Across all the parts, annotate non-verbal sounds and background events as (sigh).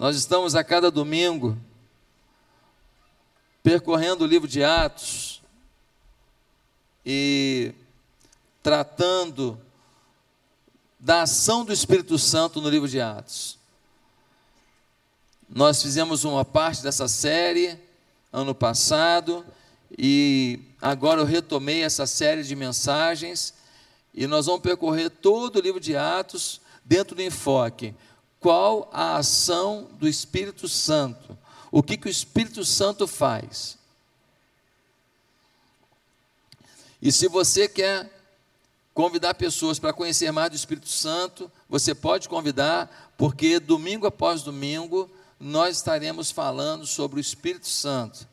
Nós estamos a cada domingo percorrendo o livro de Atos e tratando da ação do Espírito Santo no livro de Atos. Nós fizemos uma parte dessa série ano passado e agora eu retomei essa série de mensagens e nós vamos percorrer todo o livro de Atos dentro do enfoque qual a ação do Espírito Santo. O que, que o Espírito Santo faz? E se você quer convidar pessoas para conhecer mais do Espírito Santo, você pode convidar, porque domingo após domingo nós estaremos falando sobre o Espírito Santo.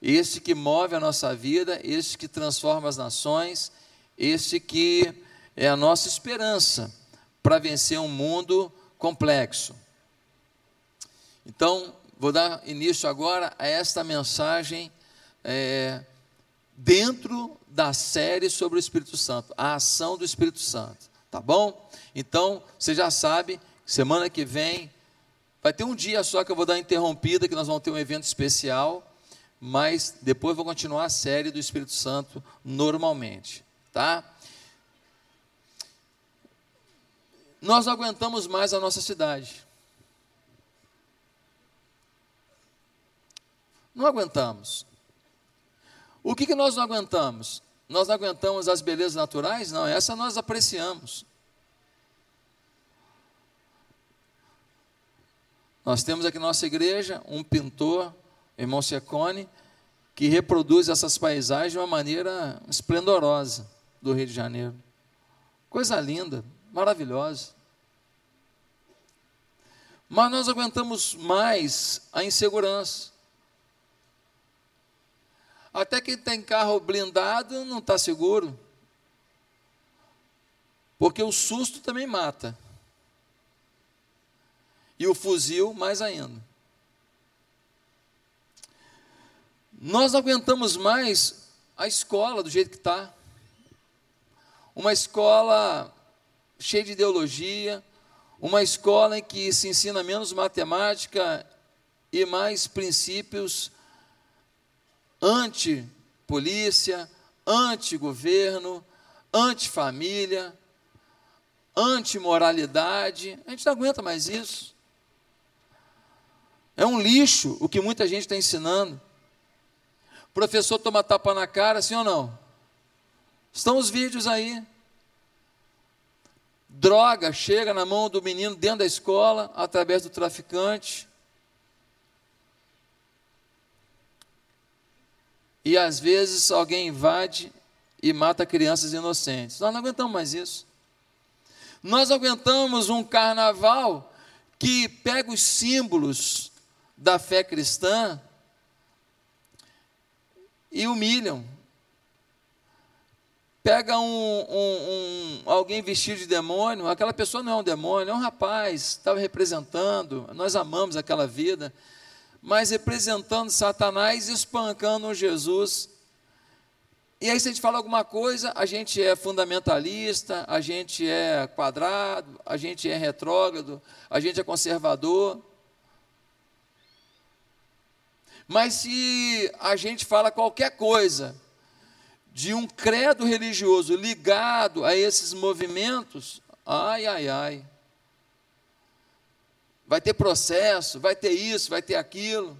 Este que move a nossa vida, este que transforma as nações, este que é a nossa esperança para vencer um mundo complexo. Então, vou dar início agora a esta mensagem é, dentro da série sobre o Espírito Santo, a ação do Espírito Santo, tá bom? Então, você já sabe, semana que vem vai ter um dia só que eu vou dar interrompida, que nós vamos ter um evento especial, mas depois vou continuar a série do Espírito Santo normalmente, tá? Nós não aguentamos mais a nossa cidade. Não aguentamos. O que, que nós não aguentamos? Nós não aguentamos as belezas naturais? Não, essa nós apreciamos. Nós temos aqui na nossa igreja um pintor, irmão Secone, que reproduz essas paisagens de uma maneira esplendorosa do Rio de Janeiro. Coisa linda, maravilhosa. Mas nós aguentamos mais a insegurança. Até quem tem carro blindado não está seguro. Porque o susto também mata. E o fuzil mais ainda. Nós não aguentamos mais a escola do jeito que está. Uma escola cheia de ideologia, uma escola em que se ensina menos matemática e mais princípios anti-polícia, anti-governo, anti-família, anti-moralidade. A gente não aguenta mais isso. É um lixo o que muita gente está ensinando. O professor toma tapa na cara, sim ou não? Estão os vídeos aí droga chega na mão do menino dentro da escola, através do traficante. E às vezes alguém invade e mata crianças inocentes. Nós não aguentamos mais isso. Nós aguentamos um carnaval que pega os símbolos da fé cristã e humilham, pega um, um, um, alguém vestido de demônio, aquela pessoa não é um demônio, é um rapaz, estava representando, nós amamos aquela vida, mas representando Satanás, espancando Jesus. E aí, se a gente fala alguma coisa, a gente é fundamentalista, a gente é quadrado, a gente é retrógrado, a gente é conservador. Mas se a gente fala qualquer coisa de um credo religioso ligado a esses movimentos, ai, ai, ai. Vai ter processo, vai ter isso, vai ter aquilo.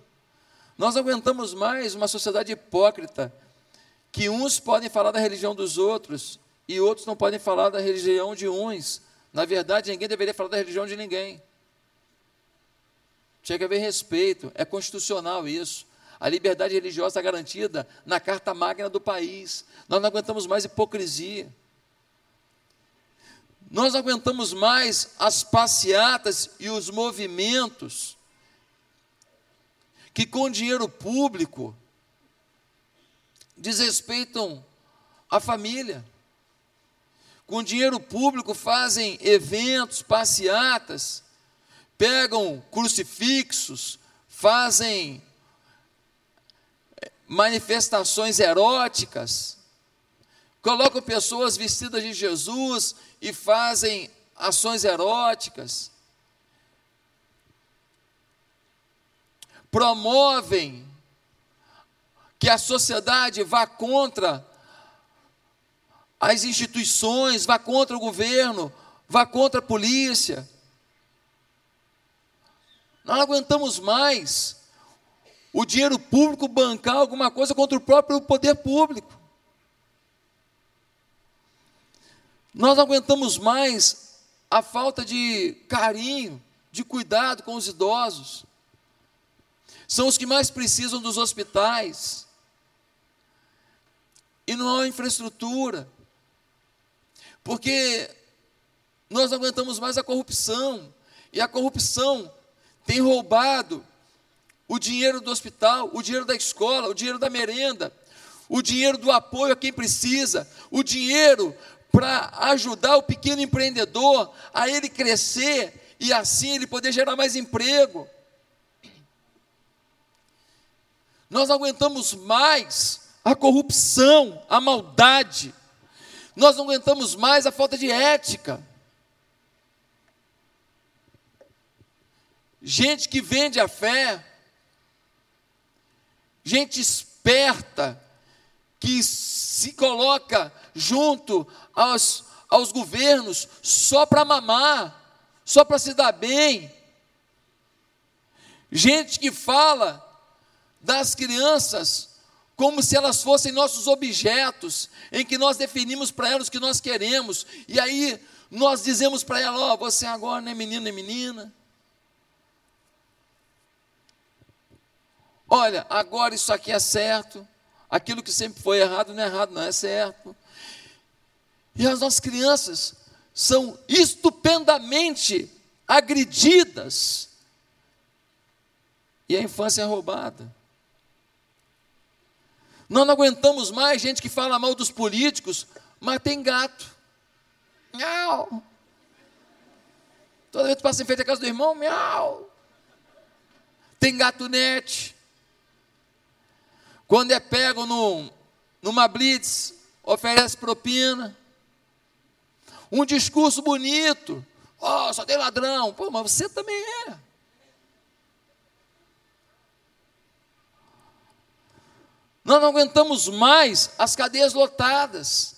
Nós aguentamos mais uma sociedade hipócrita, que uns podem falar da religião dos outros e outros não podem falar da religião de uns. Na verdade, ninguém deveria falar da religião de ninguém. Tinha que haver respeito, é constitucional isso. A liberdade religiosa garantida na Carta Magna do país. Nós não aguentamos mais hipocrisia. Nós não aguentamos mais as passeatas e os movimentos que, com dinheiro público, desrespeitam a família. Com dinheiro público fazem eventos, passeatas, pegam crucifixos, fazem manifestações eróticas, colocam pessoas vestidas de Jesus e fazem ações eróticas. promovem que a sociedade vá contra as instituições, vá contra o governo, vá contra a polícia. Não aguentamos mais o dinheiro público bancar alguma coisa contra o próprio poder público. Nós não aguentamos mais a falta de carinho, de cuidado com os idosos. São os que mais precisam dos hospitais. E não há infraestrutura. Porque nós não aguentamos mais a corrupção. E a corrupção tem roubado o dinheiro do hospital, o dinheiro da escola, o dinheiro da merenda, o dinheiro do apoio a quem precisa, o dinheiro para ajudar o pequeno empreendedor a ele crescer e assim ele poder gerar mais emprego. Nós aguentamos mais a corrupção, a maldade. Nós não aguentamos mais a falta de ética. Gente que vende a fé, gente esperta, que se coloca junto aos, aos governos só para mamar, só para se dar bem. Gente que fala das crianças como se elas fossem nossos objetos, em que nós definimos para elas o que nós queremos, e aí nós dizemos para ela: Ó, oh, você agora não é menino nem menina. Olha, agora isso aqui é certo, aquilo que sempre foi errado não é errado, não é certo. E as nossas crianças são estupendamente agredidas, e a infância é roubada. Nós não aguentamos mais gente que fala mal dos políticos, mas tem gato. Miau. Toda vez que passa em frente à casa do irmão, miau. Tem gato net. Quando é pego num, numa blitz, oferece propina. Um discurso bonito. Oh, só tem ladrão. Pô, mas você também é. Nós não aguentamos mais as cadeias lotadas.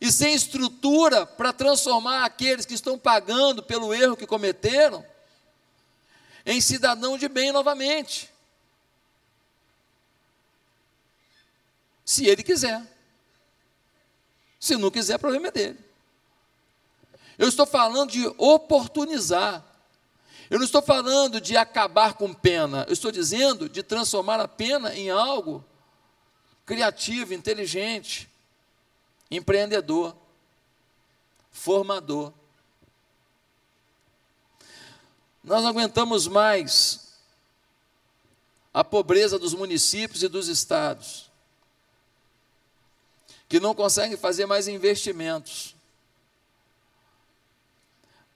E sem estrutura para transformar aqueles que estão pagando pelo erro que cometeram em cidadão de bem novamente. Se ele quiser. Se não quiser, o problema é dele. Eu estou falando de oportunizar. Eu não estou falando de acabar com pena. Eu estou dizendo de transformar a pena em algo criativo, inteligente, empreendedor, formador. Nós não aguentamos mais a pobreza dos municípios e dos estados que não conseguem fazer mais investimentos.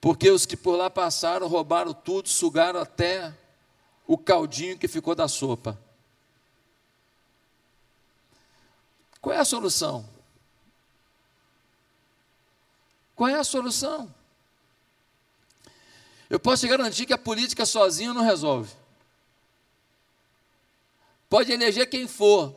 Porque os que por lá passaram roubaram tudo, sugaram até o caldinho que ficou da sopa. Qual é a solução? Qual é a solução? Eu posso te garantir que a política sozinha não resolve. Pode eleger quem for,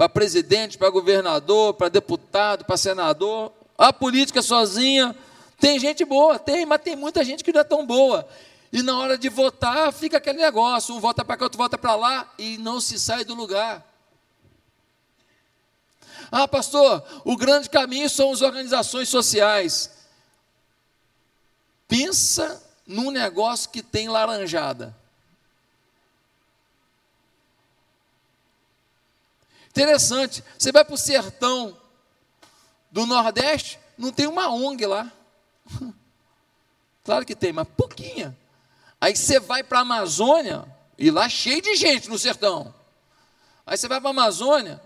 para presidente, para governador, para deputado, para senador. A política sozinha tem gente boa, tem, mas tem muita gente que não é tão boa. E na hora de votar, fica aquele negócio: um vota para cá, outro vota para lá, e não se sai do lugar. Ah, pastor, o grande caminho são as organizações sociais. Pensa num negócio que tem laranjada. Interessante, você vai para o sertão do Nordeste, não tem uma ONG lá. (laughs) Claro que tem, mas pouquinha. Aí você vai para a Amazônia, e lá cheio de gente no sertão. Aí você vai para a Amazônia,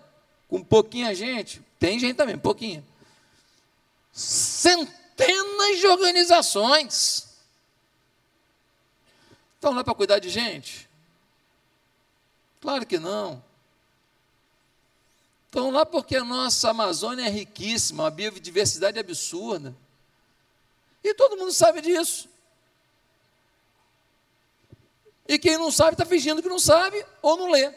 com pouquinha gente, tem gente também, pouquinha. Centenas de organizações. Estão lá para cuidar de gente? Claro que não. Estão lá porque a nossa Amazônia é riquíssima, uma biodiversidade absurda. E todo mundo sabe disso. E quem não sabe está fingindo que não sabe ou não lê.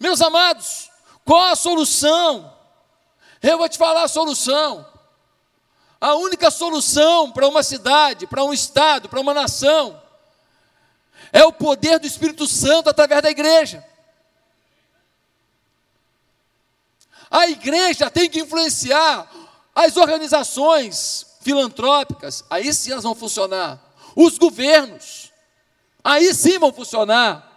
Meus amados, qual a solução? Eu vou te falar a solução. A única solução para uma cidade, para um estado, para uma nação, é o poder do Espírito Santo através da igreja. A igreja tem que influenciar as organizações filantrópicas, aí sim elas vão funcionar. Os governos, aí sim vão funcionar.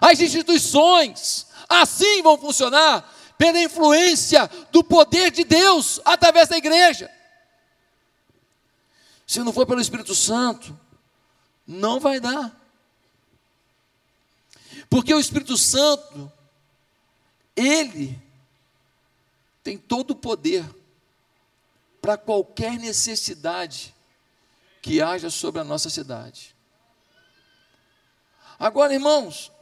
As instituições, assim vão funcionar pela influência do poder de Deus através da igreja. Se não for pelo Espírito Santo, não vai dar. Porque o Espírito Santo, ele tem todo o poder para qualquer necessidade que haja sobre a nossa cidade. Agora, irmãos,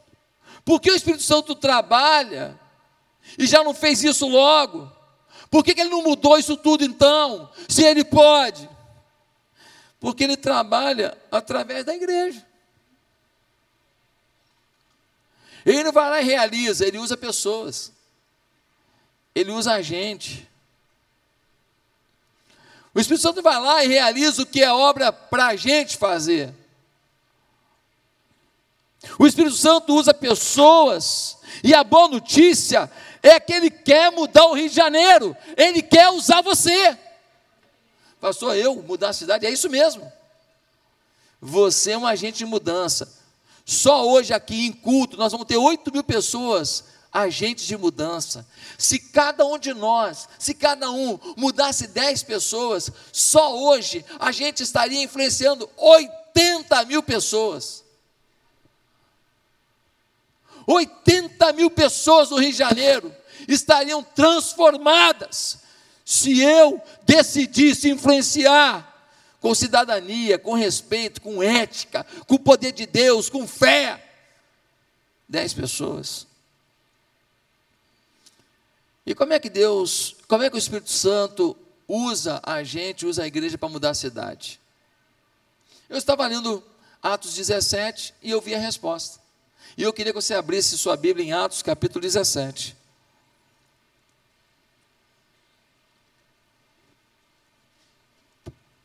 por que o Espírito Santo trabalha e já não fez isso logo? Por que, que ele não mudou isso tudo então? Se ele pode? Porque ele trabalha através da igreja. Ele não vai lá e realiza, ele usa pessoas. Ele usa a gente. O Espírito Santo vai lá e realiza o que é obra para a gente fazer. O Espírito Santo usa pessoas, e a boa notícia é que ele quer mudar o Rio de Janeiro, ele quer usar você. Pastor, eu mudar a cidade? É isso mesmo. Você é um agente de mudança. Só hoje aqui em culto nós vamos ter 8 mil pessoas, agentes de mudança. Se cada um de nós, se cada um mudasse 10 pessoas, só hoje a gente estaria influenciando 80 mil pessoas. 80 mil pessoas no Rio de Janeiro estariam transformadas se eu decidisse influenciar com cidadania, com respeito, com ética, com o poder de Deus, com fé. Dez pessoas. E como é que Deus, como é que o Espírito Santo usa a gente, usa a igreja para mudar a cidade? Eu estava lendo Atos 17 e eu vi a resposta. E eu queria que você abrisse sua Bíblia em Atos capítulo 17.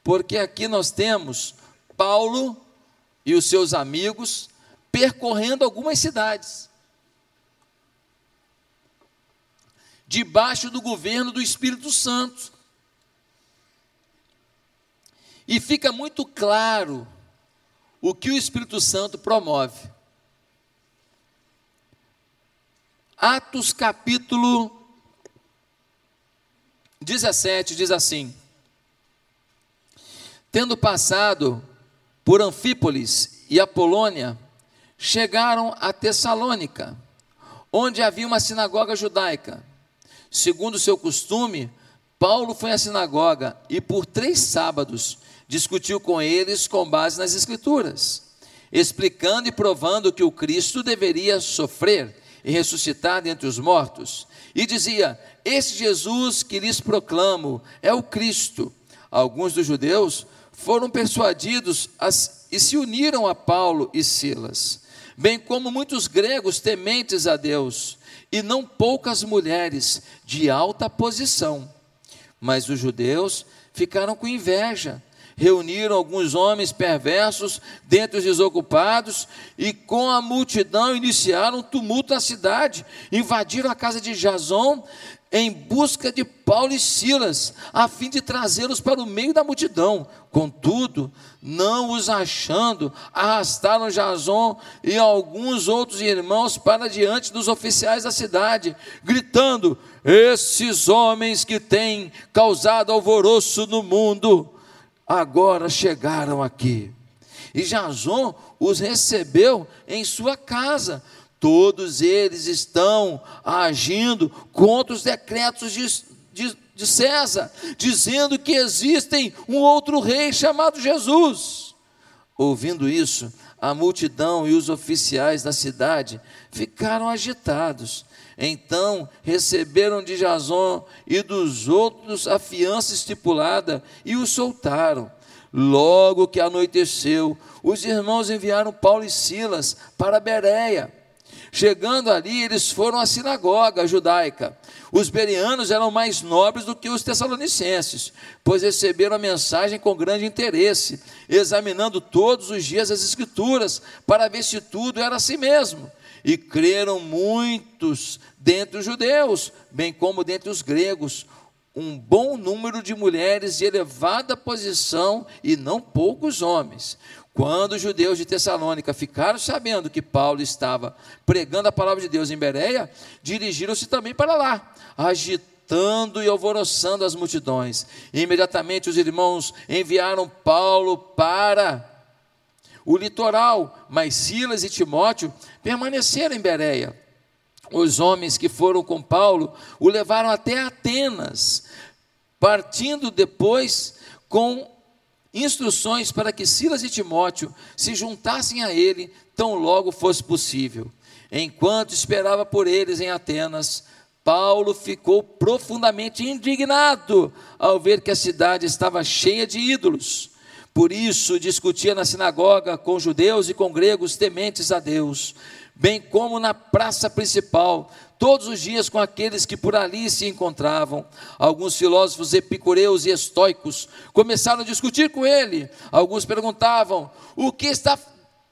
Porque aqui nós temos Paulo e os seus amigos percorrendo algumas cidades. Debaixo do governo do Espírito Santo. E fica muito claro o que o Espírito Santo promove. Atos capítulo 17 diz assim: Tendo passado por Anfípolis e Apolônia, chegaram a Tessalônica, onde havia uma sinagoga judaica. Segundo seu costume, Paulo foi à sinagoga e por três sábados discutiu com eles com base nas Escrituras, explicando e provando que o Cristo deveria sofrer e ressuscitar dentre os mortos. E dizia: Esse Jesus que lhes proclamo é o Cristo. Alguns dos judeus foram persuadidos e se uniram a Paulo e Silas, bem como muitos gregos tementes a Deus, e não poucas mulheres de alta posição. Mas os judeus ficaram com inveja, reuniram alguns homens perversos dentre os desocupados e com a multidão iniciaram um tumulto na cidade, invadiram a casa de Jason em busca de Paulo e Silas, a fim de trazê-los para o meio da multidão. Contudo, não os achando, arrastaram Jason e alguns outros irmãos para diante dos oficiais da cidade, gritando: Esses homens que têm causado alvoroço no mundo, agora chegaram aqui. E Jason os recebeu em sua casa Todos eles estão agindo contra os decretos de, de, de César, dizendo que existem um outro rei chamado Jesus. Ouvindo isso, a multidão e os oficiais da cidade ficaram agitados. Então receberam de Jason e dos outros a fiança estipulada e os soltaram. Logo que anoiteceu, os irmãos enviaram Paulo e Silas para Bereia. Chegando ali, eles foram à sinagoga judaica. Os bereanos eram mais nobres do que os tessalonicenses, pois receberam a mensagem com grande interesse, examinando todos os dias as Escrituras, para ver se tudo era assim mesmo. E creram muitos dentre os judeus, bem como dentre os gregos, um bom número de mulheres de elevada posição e não poucos homens. Quando os judeus de Tessalônica ficaram sabendo que Paulo estava pregando a palavra de Deus em Bereia, dirigiram-se também para lá, agitando e alvoroçando as multidões. Imediatamente os irmãos enviaram Paulo para o litoral, mas Silas e Timóteo permaneceram em Bereia. Os homens que foram com Paulo o levaram até Atenas, partindo depois com instruções para que Silas e Timóteo se juntassem a ele tão logo fosse possível. Enquanto esperava por eles em Atenas, Paulo ficou profundamente indignado ao ver que a cidade estava cheia de ídolos. Por isso, discutia na sinagoga com judeus e com gregos tementes a Deus, bem como na praça principal, todos os dias com aqueles que por ali se encontravam. Alguns filósofos epicureus e estoicos começaram a discutir com ele. Alguns perguntavam: o que está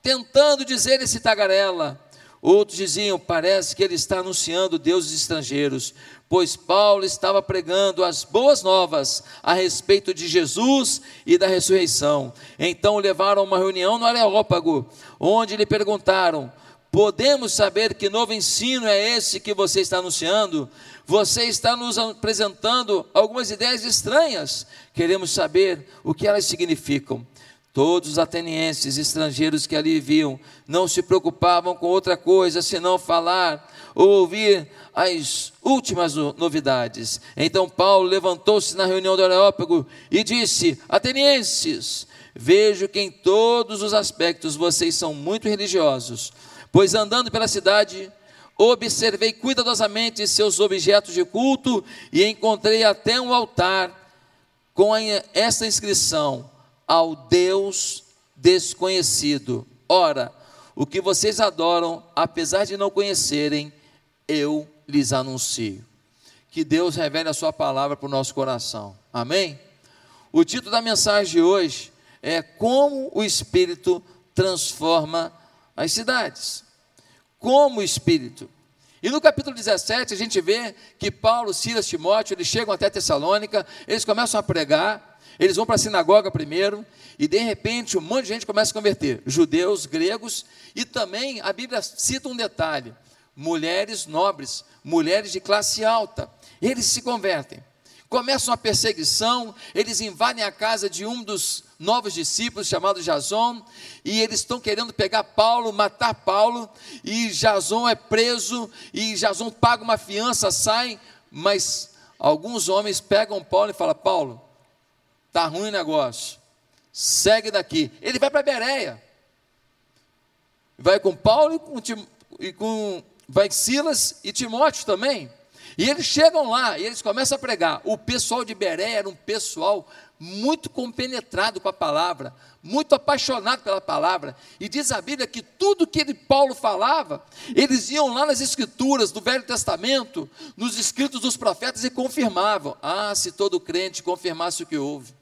tentando dizer esse tagarela? Outros diziam: parece que ele está anunciando deuses estrangeiros, pois Paulo estava pregando as boas novas a respeito de Jesus e da ressurreição. Então levaram a uma reunião no Areópago, onde lhe perguntaram: Podemos saber que novo ensino é esse que você está anunciando? Você está nos apresentando algumas ideias estranhas. Queremos saber o que elas significam. Todos os atenienses estrangeiros que ali viviam não se preocupavam com outra coisa senão falar ou ouvir as últimas novidades. Então Paulo levantou-se na reunião do Areópago e disse: Atenienses, vejo que em todos os aspectos vocês são muito religiosos. Pois andando pela cidade, observei cuidadosamente seus objetos de culto e encontrei até um altar com essa inscrição: Ao Deus desconhecido. Ora, o que vocês adoram, apesar de não conhecerem, eu lhes anuncio. Que Deus revele a Sua palavra para o nosso coração. Amém? O título da mensagem de hoje é Como o Espírito transforma as cidades como espírito. E no capítulo 17 a gente vê que Paulo, Silas, Timóteo, eles chegam até Tessalônica, eles começam a pregar, eles vão para a sinagoga primeiro, e de repente um monte de gente começa a converter, judeus, gregos, e também a Bíblia cita um detalhe: mulheres nobres, mulheres de classe alta, eles se convertem. Começam a perseguição, eles invadem a casa de um dos novos discípulos chamado Jason, e eles estão querendo pegar Paulo, matar Paulo, e Jason é preso, e Jason paga uma fiança, sai, mas alguns homens pegam Paulo e falam: Paulo, tá ruim o negócio, segue daqui. Ele vai para Bereia, vai com Paulo e com, e com vai Silas e Timóteo também. E eles chegam lá e eles começam a pregar. O pessoal de Bereia era um pessoal muito compenetrado com a palavra, muito apaixonado pela palavra. E diz a Bíblia que tudo que ele, Paulo falava, eles iam lá nas escrituras do Velho Testamento, nos escritos dos profetas e confirmavam. Ah, se todo crente confirmasse o que houve.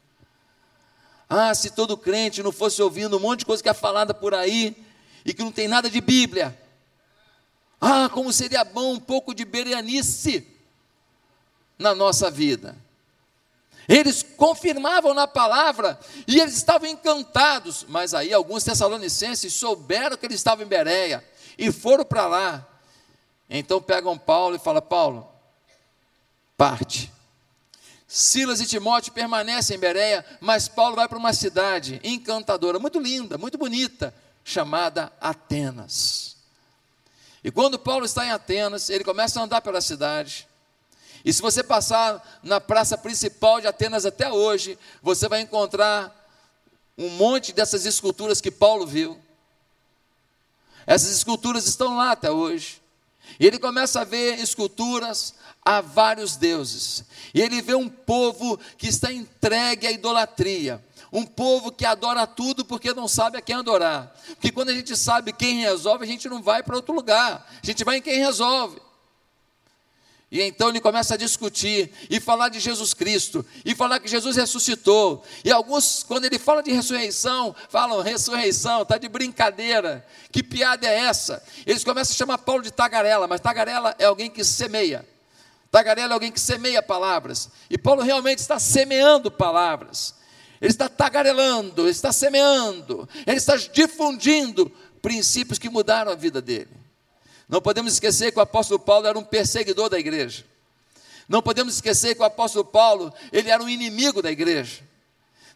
Ah, se todo crente não fosse ouvindo um monte de coisa que é falada por aí e que não tem nada de Bíblia. Ah, como seria bom um pouco de berianice na nossa vida. Eles confirmavam na palavra e eles estavam encantados. Mas aí alguns tessalonicenses souberam que eles estavam em Bereia e foram para lá. Então pegam Paulo e falam: Paulo, parte. Silas e Timóteo permanecem em Bereia, mas Paulo vai para uma cidade encantadora, muito linda, muito bonita, chamada Atenas. E quando Paulo está em Atenas, ele começa a andar pela cidade. E se você passar na praça principal de Atenas até hoje, você vai encontrar um monte dessas esculturas que Paulo viu. Essas esculturas estão lá até hoje. E ele começa a ver esculturas a vários deuses. E ele vê um povo que está entregue à idolatria. Um povo que adora tudo porque não sabe a quem adorar. Porque quando a gente sabe quem resolve, a gente não vai para outro lugar. A gente vai em quem resolve. E então ele começa a discutir e falar de Jesus Cristo e falar que Jesus ressuscitou. E alguns, quando ele fala de ressurreição, falam: ressurreição, está de brincadeira. Que piada é essa? Eles começam a chamar Paulo de tagarela, mas tagarela é alguém que semeia. Tagarela é alguém que semeia palavras. E Paulo realmente está semeando palavras. Ele está tagarelando, ele está semeando, ele está difundindo princípios que mudaram a vida dele. Não podemos esquecer que o apóstolo Paulo era um perseguidor da igreja. Não podemos esquecer que o apóstolo Paulo, ele era um inimigo da igreja.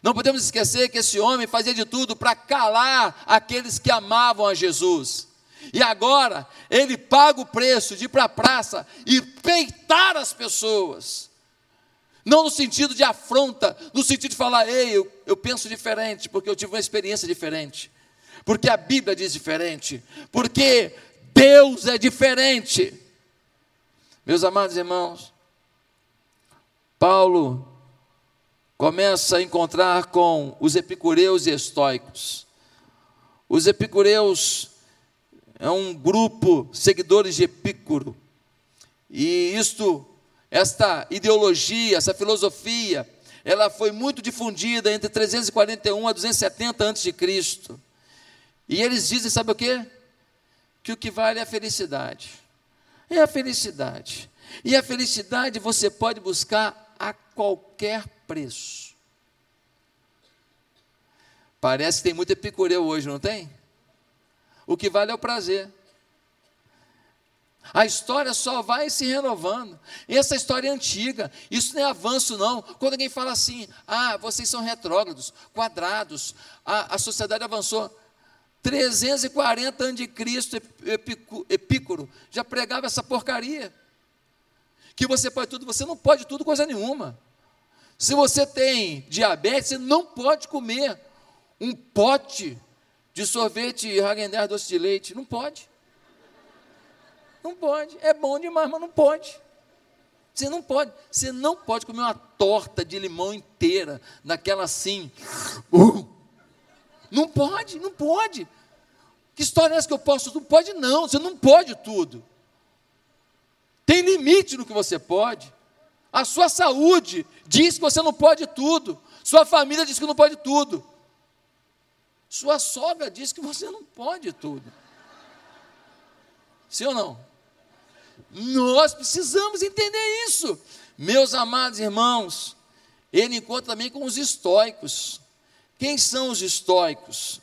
Não podemos esquecer que esse homem fazia de tudo para calar aqueles que amavam a Jesus. E agora ele paga o preço de ir para a praça e peitar as pessoas. Não no sentido de afronta, no sentido de falar, ei, eu, eu penso diferente, porque eu tive uma experiência diferente. Porque a Bíblia diz diferente. Porque Deus é diferente. Meus amados irmãos, Paulo começa a encontrar com os epicureus e estoicos. Os epicureus é um grupo seguidores de Epicuro. E isto, esta ideologia, essa filosofia, ela foi muito difundida entre 341 a 270 a.C. E eles dizem, sabe o que? que o que vale é a felicidade. É a felicidade. E a felicidade você pode buscar a qualquer preço. Parece que tem muito epicureu hoje, não tem? O que vale é o prazer. A história só vai se renovando. Essa história é antiga. Isso não é avanço, não. Quando alguém fala assim, ah, vocês são retrógrados, quadrados, a, a sociedade avançou. 340 anos de Cristo, Epícoro, já pregava essa porcaria. Que você pode tudo, você não pode tudo coisa nenhuma. Se você tem diabetes, você não pode comer um pote de sorvete Häagen-Dazs doce de leite. Não pode. Não pode. É bom demais, mas não pode. Você não pode. Você não pode comer uma torta de limão inteira, daquela assim. Não pode, não pode. Que história é essa que eu posso? Não pode, não. Você não pode tudo. Tem limite no que você pode. A sua saúde diz que você não pode tudo. Sua família diz que não pode tudo. Sua sogra diz que você não pode tudo. Sim ou não? Nós precisamos entender isso. Meus amados irmãos, ele encontra também com os estoicos. Quem são os estoicos?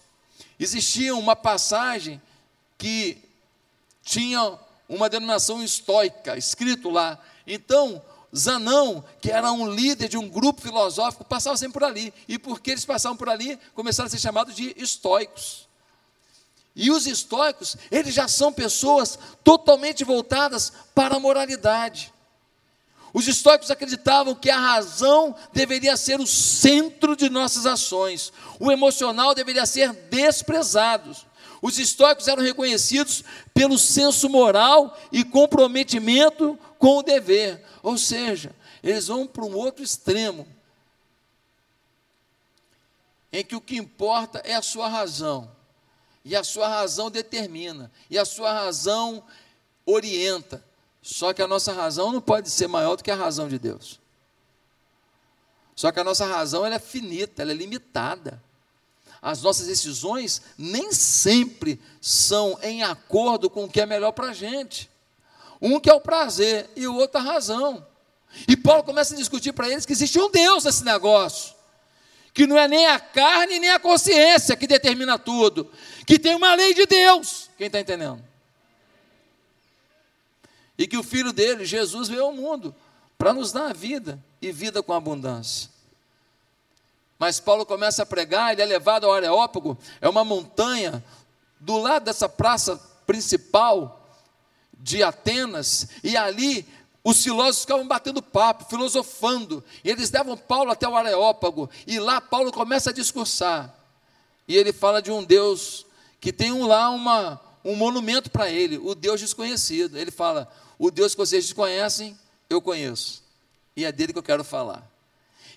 Existia uma passagem que tinha uma denominação estoica, escrito lá. Então, Zanão, que era um líder de um grupo filosófico, passava sempre por ali. E porque eles passavam por ali, começaram a ser chamados de estoicos. E os estoicos, eles já são pessoas totalmente voltadas para a moralidade. Os estoicos acreditavam que a razão deveria ser o centro de nossas ações, o emocional deveria ser desprezado. Os estoicos eram reconhecidos pelo senso moral e comprometimento com o dever, ou seja, eles vão para um outro extremo, em que o que importa é a sua razão, e a sua razão determina, e a sua razão orienta. Só que a nossa razão não pode ser maior do que a razão de Deus. Só que a nossa razão ela é finita, ela é limitada. As nossas decisões nem sempre são em acordo com o que é melhor para a gente. Um que é o prazer e o outro a razão. E Paulo começa a discutir para eles que existe um Deus nesse negócio. Que não é nem a carne nem a consciência que determina tudo. Que tem uma lei de Deus. Quem está entendendo? e que o filho dele, Jesus, veio ao mundo para nos dar a vida e vida com abundância. Mas Paulo começa a pregar, ele é levado ao Areópago, é uma montanha do lado dessa praça principal de Atenas, e ali os filósofos ficavam batendo papo, filosofando, e eles levam Paulo até o Areópago, e lá Paulo começa a discursar, e ele fala de um Deus que tem lá uma, um monumento para ele, o Deus desconhecido. Ele fala: o Deus que vocês desconhecem, eu conheço. E é dele que eu quero falar.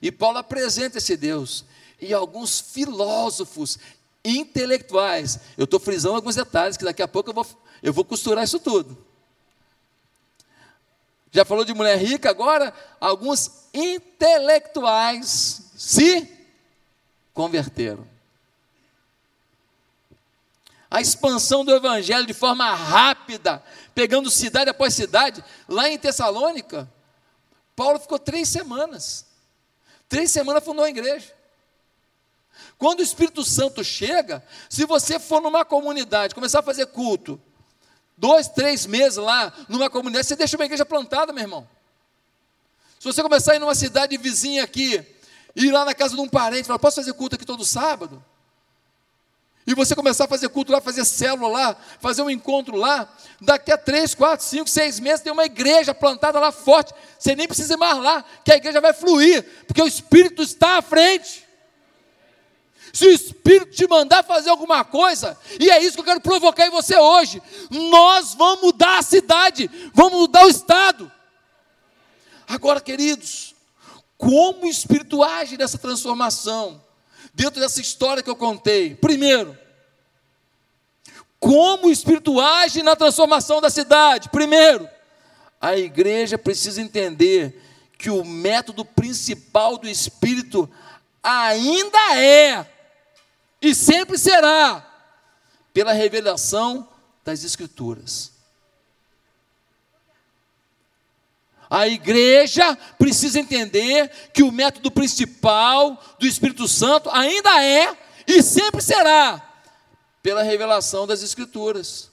E Paulo apresenta esse Deus. e alguns filósofos intelectuais. Eu estou frisando alguns detalhes, que daqui a pouco eu vou, eu vou costurar isso tudo. Já falou de mulher rica, agora alguns intelectuais se converteram. A expansão do evangelho de forma rápida, pegando cidade após cidade, lá em Tessalônica, Paulo ficou três semanas. Três semanas fundou a igreja. Quando o Espírito Santo chega, se você for numa comunidade, começar a fazer culto, dois, três meses lá numa comunidade, você deixa uma igreja plantada, meu irmão. Se você começar a ir numa cidade vizinha aqui, ir lá na casa de um parente, falar, posso fazer culto aqui todo sábado? E você começar a fazer culto lá, fazer célula lá, fazer um encontro lá, daqui a três, quatro, cinco, seis meses tem uma igreja plantada lá forte. Você nem precisa ir mais lá, que a igreja vai fluir, porque o Espírito está à frente. Se o Espírito te mandar fazer alguma coisa, e é isso que eu quero provocar em você hoje, nós vamos mudar a cidade, vamos mudar o Estado. Agora, queridos, como o Espírito age nessa transformação, dentro dessa história que eu contei? Primeiro, como o Espírito age na transformação da cidade? Primeiro, a igreja precisa entender que o método principal do Espírito ainda é e sempre será pela revelação das Escrituras. A igreja precisa entender que o método principal do Espírito Santo ainda é e sempre será pela revelação das Escrituras.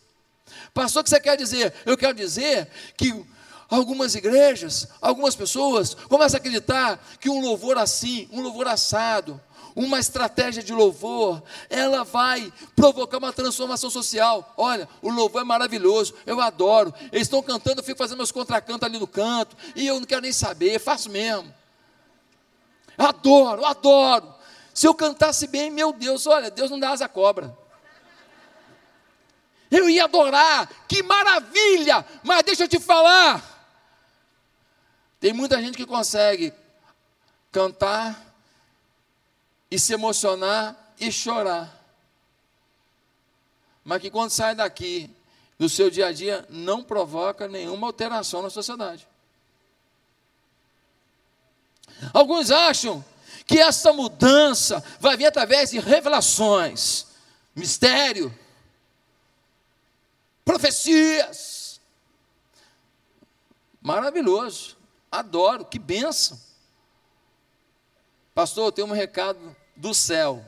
Pastor, o que você quer dizer? Eu quero dizer que algumas igrejas, algumas pessoas começam a acreditar que um louvor assim, um louvor assado, uma estratégia de louvor, ela vai provocar uma transformação social. Olha, o louvor é maravilhoso, eu adoro. Eles estão cantando, eu fico fazendo meus contracantos ali no canto, e eu não quero nem saber, faço mesmo. Adoro, adoro. Se eu cantasse bem, meu Deus, olha, Deus não dá asa cobra. Eu ia adorar, que maravilha! Mas deixa eu te falar. Tem muita gente que consegue cantar e se emocionar e chorar. Mas que quando sai daqui, no seu dia a dia, não provoca nenhuma alteração na sociedade. Alguns acham que essa mudança vai vir através de revelações, mistério, profecias. Maravilhoso, adoro, que benção. Pastor, eu tenho um recado do céu.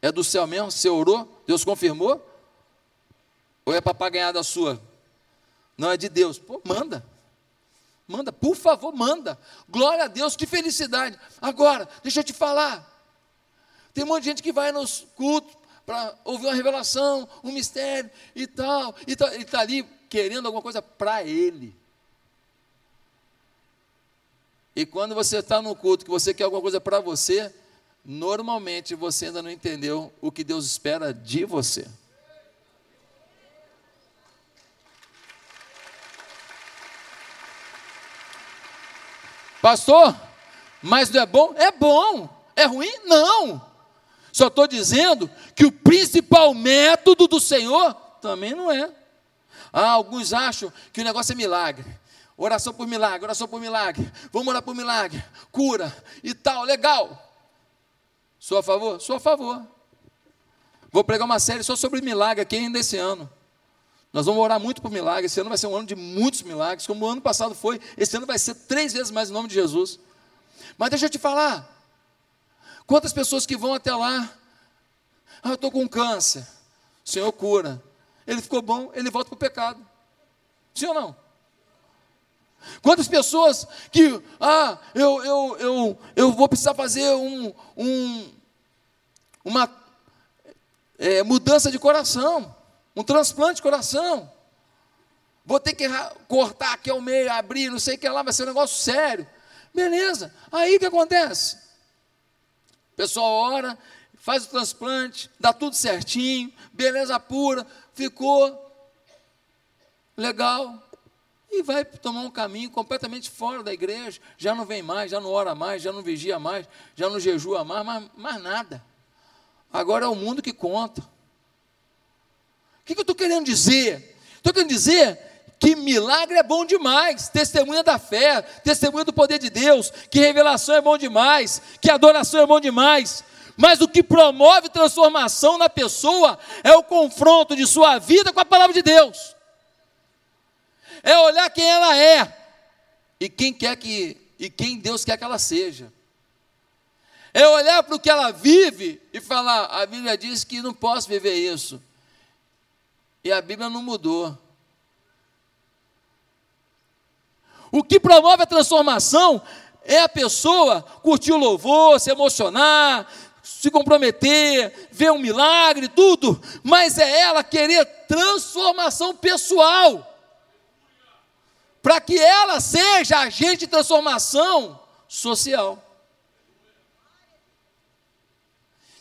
É do céu mesmo? Você orou? Deus confirmou? Ou é papagaiada sua? Não é de Deus. Pô, manda. Manda, por favor, manda. Glória a Deus, que felicidade. Agora, deixa eu te falar. Tem um monte de gente que vai nos cultos para ouvir uma revelação, um mistério e tal. E. Ele está ali querendo alguma coisa para ele. E quando você está no culto que você quer alguma coisa para você, normalmente você ainda não entendeu o que Deus espera de você. Pastor, mas não é bom? É bom. É ruim? Não. Só estou dizendo que o principal método do Senhor também não é. Ah, alguns acham que o negócio é milagre. Oração por milagre, oração por milagre. Vamos orar por milagre, cura e tal, legal. Sou a favor? Sou a favor. Vou pregar uma série só sobre milagre aqui ainda esse ano. Nós vamos orar muito por milagre. Esse ano vai ser um ano de muitos milagres, como o ano passado foi. Esse ano vai ser três vezes mais em nome de Jesus. Mas deixa eu te falar. Quantas pessoas que vão até lá? Ah, eu estou com câncer. O Senhor cura. Ele ficou bom, ele volta para o pecado. Sim ou não? Quantas pessoas que, ah, eu, eu, eu, eu vou precisar fazer um, um, uma é, mudança de coração, um transplante de coração. Vou ter que cortar aqui ao meio, abrir, não sei o que lá, vai ser um negócio sério. Beleza, aí o que acontece? O pessoal ora, faz o transplante, dá tudo certinho, beleza pura, ficou legal. E vai tomar um caminho completamente fora da igreja, já não vem mais, já não ora mais, já não vigia mais, já não jejua mais, mais, mais nada. Agora é o mundo que conta. O que, que eu estou querendo dizer? Estou querendo dizer que milagre é bom demais, testemunha da fé, testemunha do poder de Deus, que revelação é bom demais, que adoração é bom demais, mas o que promove transformação na pessoa é o confronto de sua vida com a palavra de Deus. É olhar quem ela é e quem quer que e quem Deus quer que ela seja. É olhar para o que ela vive e falar: a Bíblia diz que não posso viver isso. E a Bíblia não mudou. O que promove a transformação é a pessoa curtir o louvor, se emocionar, se comprometer, ver um milagre, tudo, mas é ela querer transformação pessoal, para que ela seja agente de transformação social.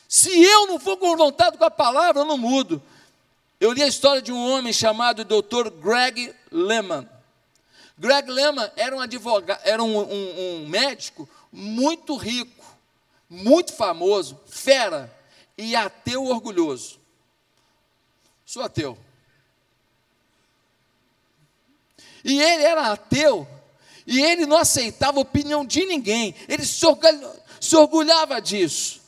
Se eu não for confrontado com a palavra, eu não mudo. Eu li a história de um homem chamado Dr. Greg Lehman. Greg Lehman era um advogado, era um, um, um médico muito rico, muito famoso, fera e ateu orgulhoso. Sou ateu. E ele era ateu, e ele não aceitava a opinião de ninguém, ele se orgulhava disso.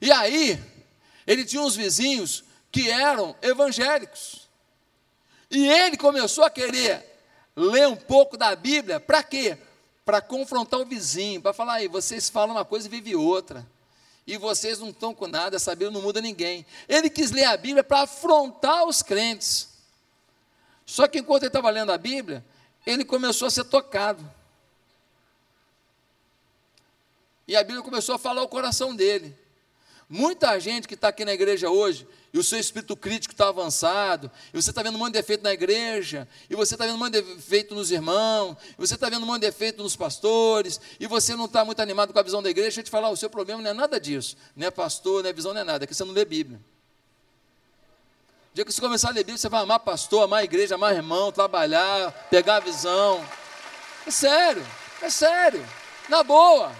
E aí, ele tinha uns vizinhos que eram evangélicos. E ele começou a querer ler um pouco da Bíblia, para quê? Para confrontar o vizinho, para falar aí, vocês falam uma coisa e vivem outra. E vocês não estão com nada, essa Bíblia não muda ninguém. Ele quis ler a Bíblia para afrontar os crentes. Só que enquanto ele estava lendo a Bíblia, ele começou a ser tocado. E a Bíblia começou a falar o coração dele. Muita gente que está aqui na igreja hoje, e o seu espírito crítico está avançado, e você está vendo um monte de defeito na igreja, e você está vendo um monte de defeito nos irmãos, e você está vendo um monte de defeito nos pastores, e você não está muito animado com a visão da igreja, deixa eu te falar, o seu problema não é nada disso, não é pastor, não é visão, não é nada, é que você não lê Bíblia. Dia que você começar a ler Bíblia, você vai amar pastor, amar igreja, amar irmão, trabalhar, pegar a visão. É sério, é sério, na boa,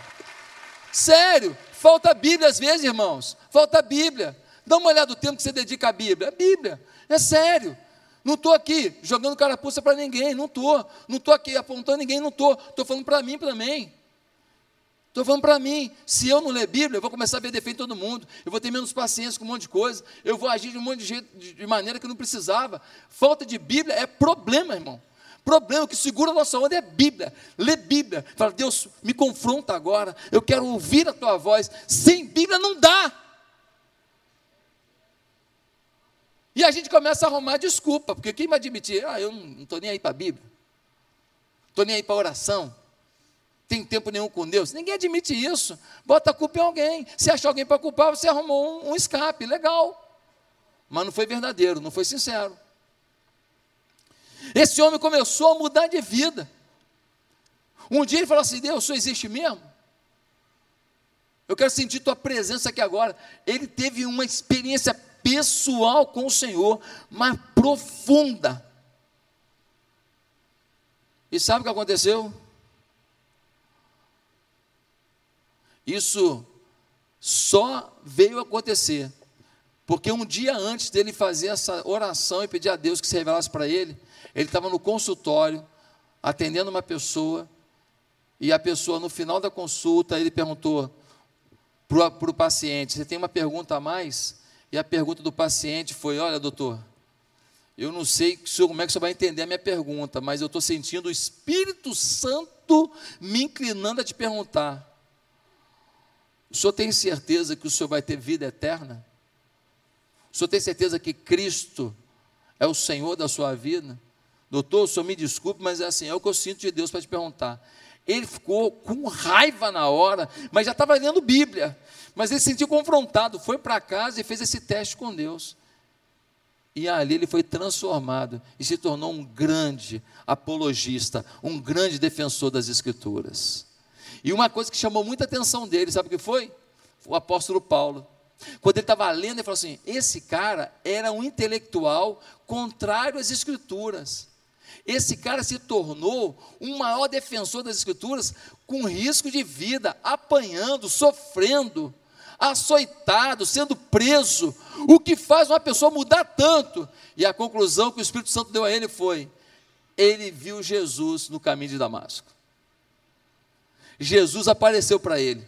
sério. Falta Bíblia às vezes, irmãos. Falta Bíblia. Dá uma olhada do tempo que você dedica à Bíblia. É Bíblia. É sério. Não estou aqui jogando carapuça para ninguém. Não estou. Não estou aqui apontando ninguém. Não estou. Estou falando para mim também. Estou falando para mim, se eu não ler Bíblia, eu vou começar a ver defeito em todo mundo, eu vou ter menos paciência com um monte de coisa, eu vou agir de um monte de jeito, de maneira que não precisava. Falta de Bíblia é problema, irmão. Problema que segura a nossa onda é Bíblia. Lê Bíblia. Fala, Deus, me confronta agora. Eu quero ouvir a tua voz. Sem Bíblia não dá. E a gente começa a arrumar desculpa, porque quem vai admitir? Ah, eu não estou nem aí para a Bíblia. Estou nem aí para oração. Tem tempo nenhum com Deus. Ninguém admite isso. Bota a culpa em alguém. Se achar alguém para culpar, você arrumou um, um escape. Legal. Mas não foi verdadeiro, não foi sincero. Esse homem começou a mudar de vida. Um dia ele falou assim: Deus, só existe mesmo? Eu quero sentir tua presença aqui agora. Ele teve uma experiência pessoal com o Senhor, mas profunda. E sabe o que aconteceu? Isso só veio acontecer porque um dia antes dele fazer essa oração e pedir a Deus que se revelasse para ele, ele estava no consultório, atendendo uma pessoa, e a pessoa, no final da consulta, ele perguntou para o paciente: Você tem uma pergunta a mais? E a pergunta do paciente foi: Olha, doutor, eu não sei como é que você vai entender a minha pergunta, mas eu estou sentindo o Espírito Santo me inclinando a te perguntar. O senhor tem certeza que o senhor vai ter vida eterna? O senhor tem certeza que Cristo é o Senhor da sua vida? Doutor, o senhor me desculpe, mas é assim, é o que eu sinto de Deus para te perguntar. Ele ficou com raiva na hora, mas já estava lendo Bíblia. Mas ele se sentiu confrontado, foi para casa e fez esse teste com Deus. E ali ele foi transformado e se tornou um grande apologista, um grande defensor das Escrituras. E uma coisa que chamou muita atenção dele, sabe o que foi? O apóstolo Paulo. Quando ele estava lendo, ele falou assim: esse cara era um intelectual contrário às Escrituras. Esse cara se tornou um maior defensor das Escrituras com risco de vida, apanhando, sofrendo, açoitado, sendo preso. O que faz uma pessoa mudar tanto? E a conclusão que o Espírito Santo deu a ele foi: ele viu Jesus no caminho de Damasco. Jesus apareceu para ele.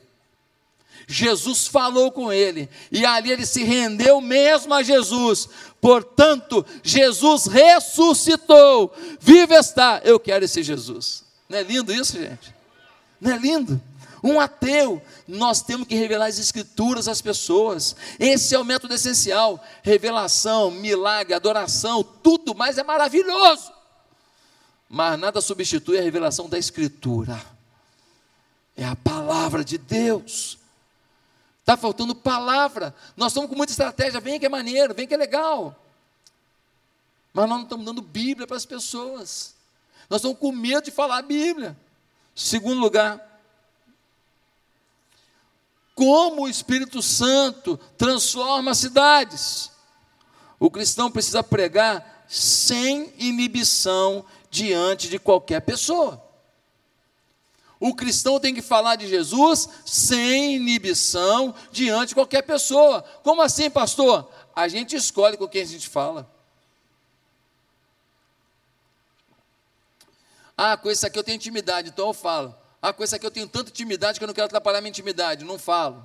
Jesus falou com ele, e ali ele se rendeu mesmo a Jesus. Portanto, Jesus ressuscitou, vive está. Eu quero esse Jesus. Não é lindo isso, gente? Não é lindo? Um ateu, nós temos que revelar as escrituras às pessoas. Esse é o método essencial. Revelação, milagre, adoração, tudo mais é maravilhoso. Mas nada substitui a revelação da escritura. É a palavra de Deus. Está faltando palavra. Nós estamos com muita estratégia. Vem que é maneiro, vem que é legal. Mas nós não estamos dando Bíblia para as pessoas. Nós estamos com medo de falar a Bíblia. Segundo lugar, como o Espírito Santo transforma cidades. O cristão precisa pregar sem inibição diante de qualquer pessoa. O cristão tem que falar de Jesus sem inibição diante de qualquer pessoa. Como assim, pastor? A gente escolhe com quem a gente fala. Ah, com esse aqui eu tenho intimidade, então eu falo. Ah, com esse aqui eu tenho tanta intimidade que eu não quero atrapalhar minha intimidade, não falo.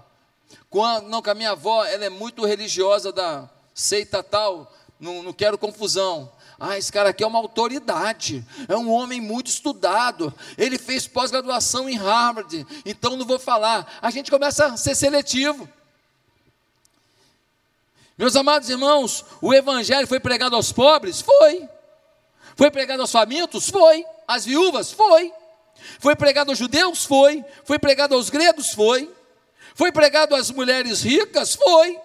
Não, com a minha avó, ela é muito religiosa da seita tal, não, não quero confusão. Ah, esse cara aqui é uma autoridade, é um homem muito estudado, ele fez pós-graduação em Harvard, então não vou falar. A gente começa a ser seletivo. Meus amados irmãos, o evangelho foi pregado aos pobres? Foi. Foi pregado aos famintos? Foi. Às viúvas? Foi. Foi pregado aos judeus? Foi. Foi pregado aos gregos? Foi. Foi pregado às mulheres ricas? Foi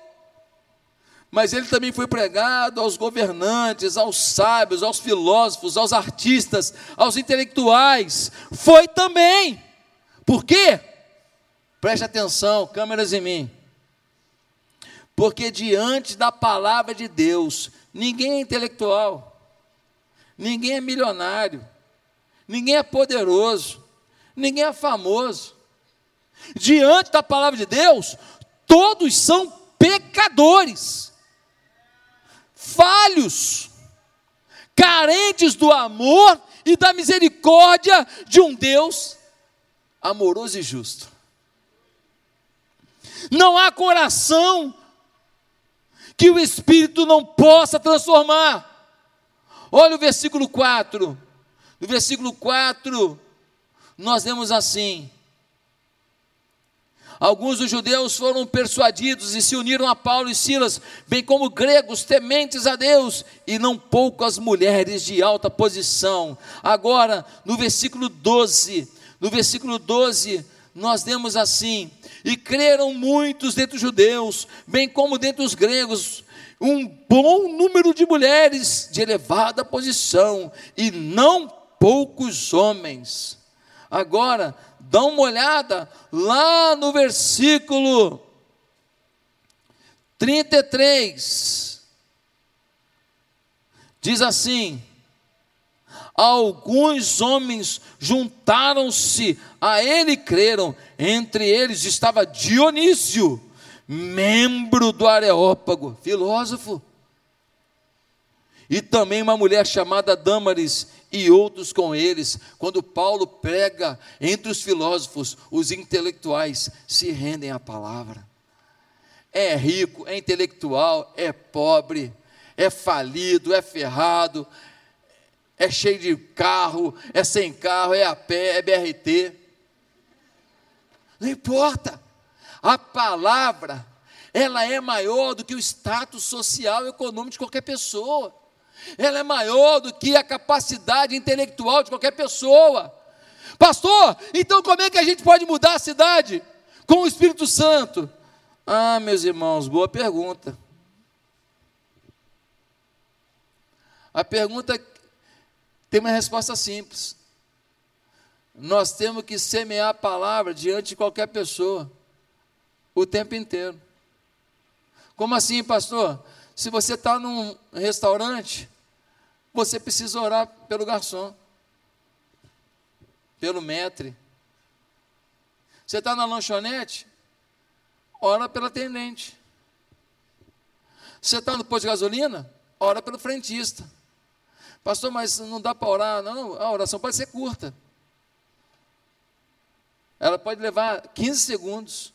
mas ele também foi pregado aos governantes, aos sábios, aos filósofos, aos artistas, aos intelectuais. Foi também. Por quê? Preste atenção, câmeras em mim. Porque diante da palavra de Deus, ninguém é intelectual, ninguém é milionário, ninguém é poderoso, ninguém é famoso. Diante da palavra de Deus, todos são pecadores falhos, carentes do amor e da misericórdia de um Deus amoroso e justo. Não há coração que o Espírito não possa transformar. Olha o versículo 4. No versículo 4, nós vemos assim: Alguns dos judeus foram persuadidos e se uniram a Paulo e Silas, bem como gregos tementes a Deus, e não poucas mulheres de alta posição. Agora, no versículo 12, no versículo 12, nós vemos assim: E creram muitos dentre os judeus, bem como dentre os gregos, um bom número de mulheres de elevada posição, e não poucos homens. Agora, dá uma olhada lá no versículo 33. Diz assim: Alguns homens juntaram-se a ele e creram, entre eles estava Dionísio, membro do Areópago, filósofo, e também uma mulher chamada Dâmaris e outros com eles. Quando Paulo prega entre os filósofos, os intelectuais se rendem à palavra. É rico, é intelectual, é pobre, é falido, é ferrado, é cheio de carro, é sem carro, é a pé, é BRT. Não importa. A palavra, ela é maior do que o status social e econômico de qualquer pessoa ela é maior do que a capacidade intelectual de qualquer pessoa. Pastor, então como é que a gente pode mudar a cidade com o Espírito Santo? Ah, meus irmãos, boa pergunta. A pergunta tem uma resposta simples. Nós temos que semear a palavra diante de qualquer pessoa, o tempo inteiro. Como assim, pastor? Se você está num restaurante, você precisa orar pelo garçom, pelo maître. Você está na lanchonete, ora pela atendente. Você está no posto de gasolina, ora pelo frentista. Pastor, mas não dá para orar. Não, a oração pode ser curta. Ela pode levar 15 segundos.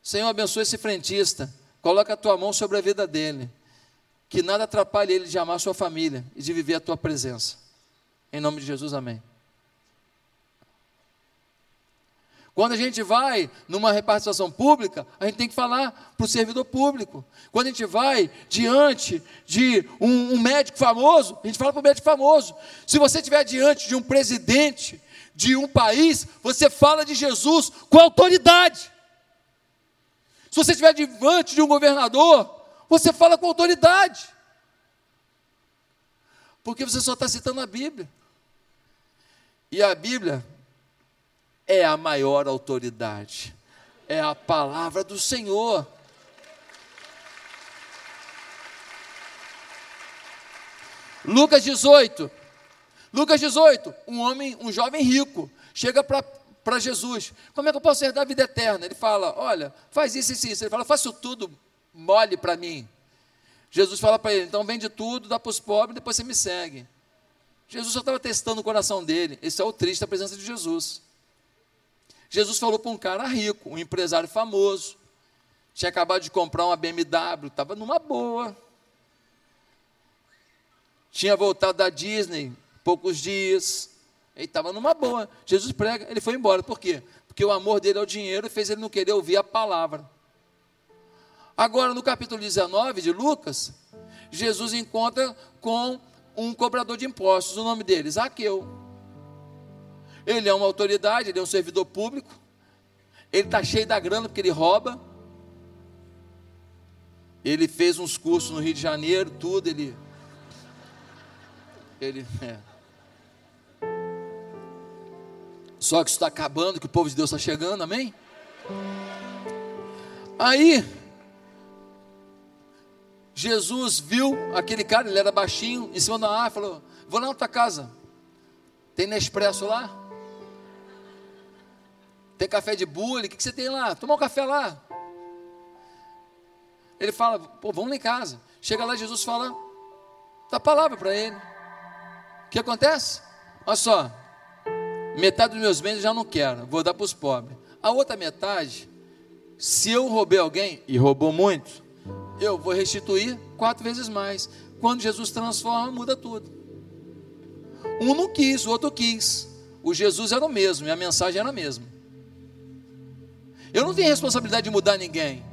Senhor, abençoe esse frentista. Coloca a tua mão sobre a vida dele. Que nada atrapalhe ele de amar sua família e de viver a tua presença. Em nome de Jesus, amém. Quando a gente vai numa repartição pública, a gente tem que falar para o servidor público. Quando a gente vai diante de um, um médico famoso, a gente fala para o médico famoso. Se você estiver diante de um presidente de um país, você fala de Jesus com autoridade. Se você estiver diante de um governador, você fala com autoridade. Porque você só está citando a Bíblia. E a Bíblia é a maior autoridade, é a palavra do Senhor. Lucas 18. Lucas 18, um homem, um jovem rico, chega para Jesus. Como é que eu posso herdar a vida eterna? Ele fala: Olha, faz isso e isso. Ele fala: Faça tudo mole para mim. Jesus fala para ele: Então vende tudo, dá para os pobres, depois você me segue. Jesus só estava testando o coração dele. Esse é o triste da presença de Jesus. Jesus falou para um cara rico, um empresário famoso, tinha acabado de comprar uma BMW, estava numa boa. Tinha voltado da Disney poucos dias, ele estava numa boa. Jesus prega, ele foi embora. Por quê? Porque o amor dele ao dinheiro fez ele não querer ouvir a palavra. Agora, no capítulo 19 de Lucas, Jesus encontra com um cobrador de impostos, o nome dele, Zaqueu. Ele é uma autoridade, ele é um servidor público. Ele está cheio da grana porque ele rouba. Ele fez uns cursos no Rio de Janeiro, tudo. Ele. Ele. É. Só que isso está acabando, que o povo de Deus está chegando, amém? Aí, Jesus viu aquele cara, ele era baixinho, em cima da árvore, falou: Vou lá na tua casa, tem Nespresso lá? Tem café de bule, o que, que você tem lá? Toma um café lá. Ele fala, pô, vamos lá em casa. Chega lá, Jesus fala, dá palavra para ele. O que acontece? Olha só, metade dos meus bens eu já não quero, vou dar para os pobres. A outra metade, se eu roubei alguém, e roubou muito, eu vou restituir quatro vezes mais. Quando Jesus transforma, muda tudo. Um não quis, o outro quis. O Jesus era o mesmo e a mensagem era a mesma. Eu não tenho responsabilidade de mudar ninguém.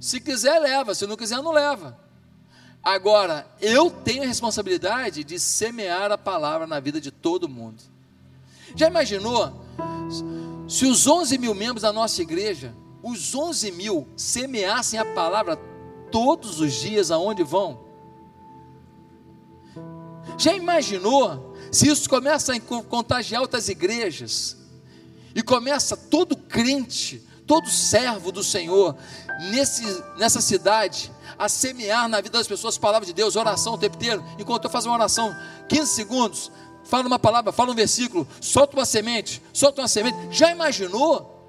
Se quiser, leva. Se não quiser, não leva. Agora, eu tenho a responsabilidade de semear a palavra na vida de todo mundo. Já imaginou se os 11 mil membros da nossa igreja, os 11 mil, semeassem a palavra todos os dias aonde vão? Já imaginou se isso começa a contagiar outras igrejas? E começa todo crente, todo servo do Senhor, nesse, nessa cidade, a semear na vida das pessoas palavras de Deus, oração o tempo inteiro. Enquanto eu faço uma oração, 15 segundos, fala uma palavra, fala um versículo, solta uma semente, solta uma semente. Já imaginou?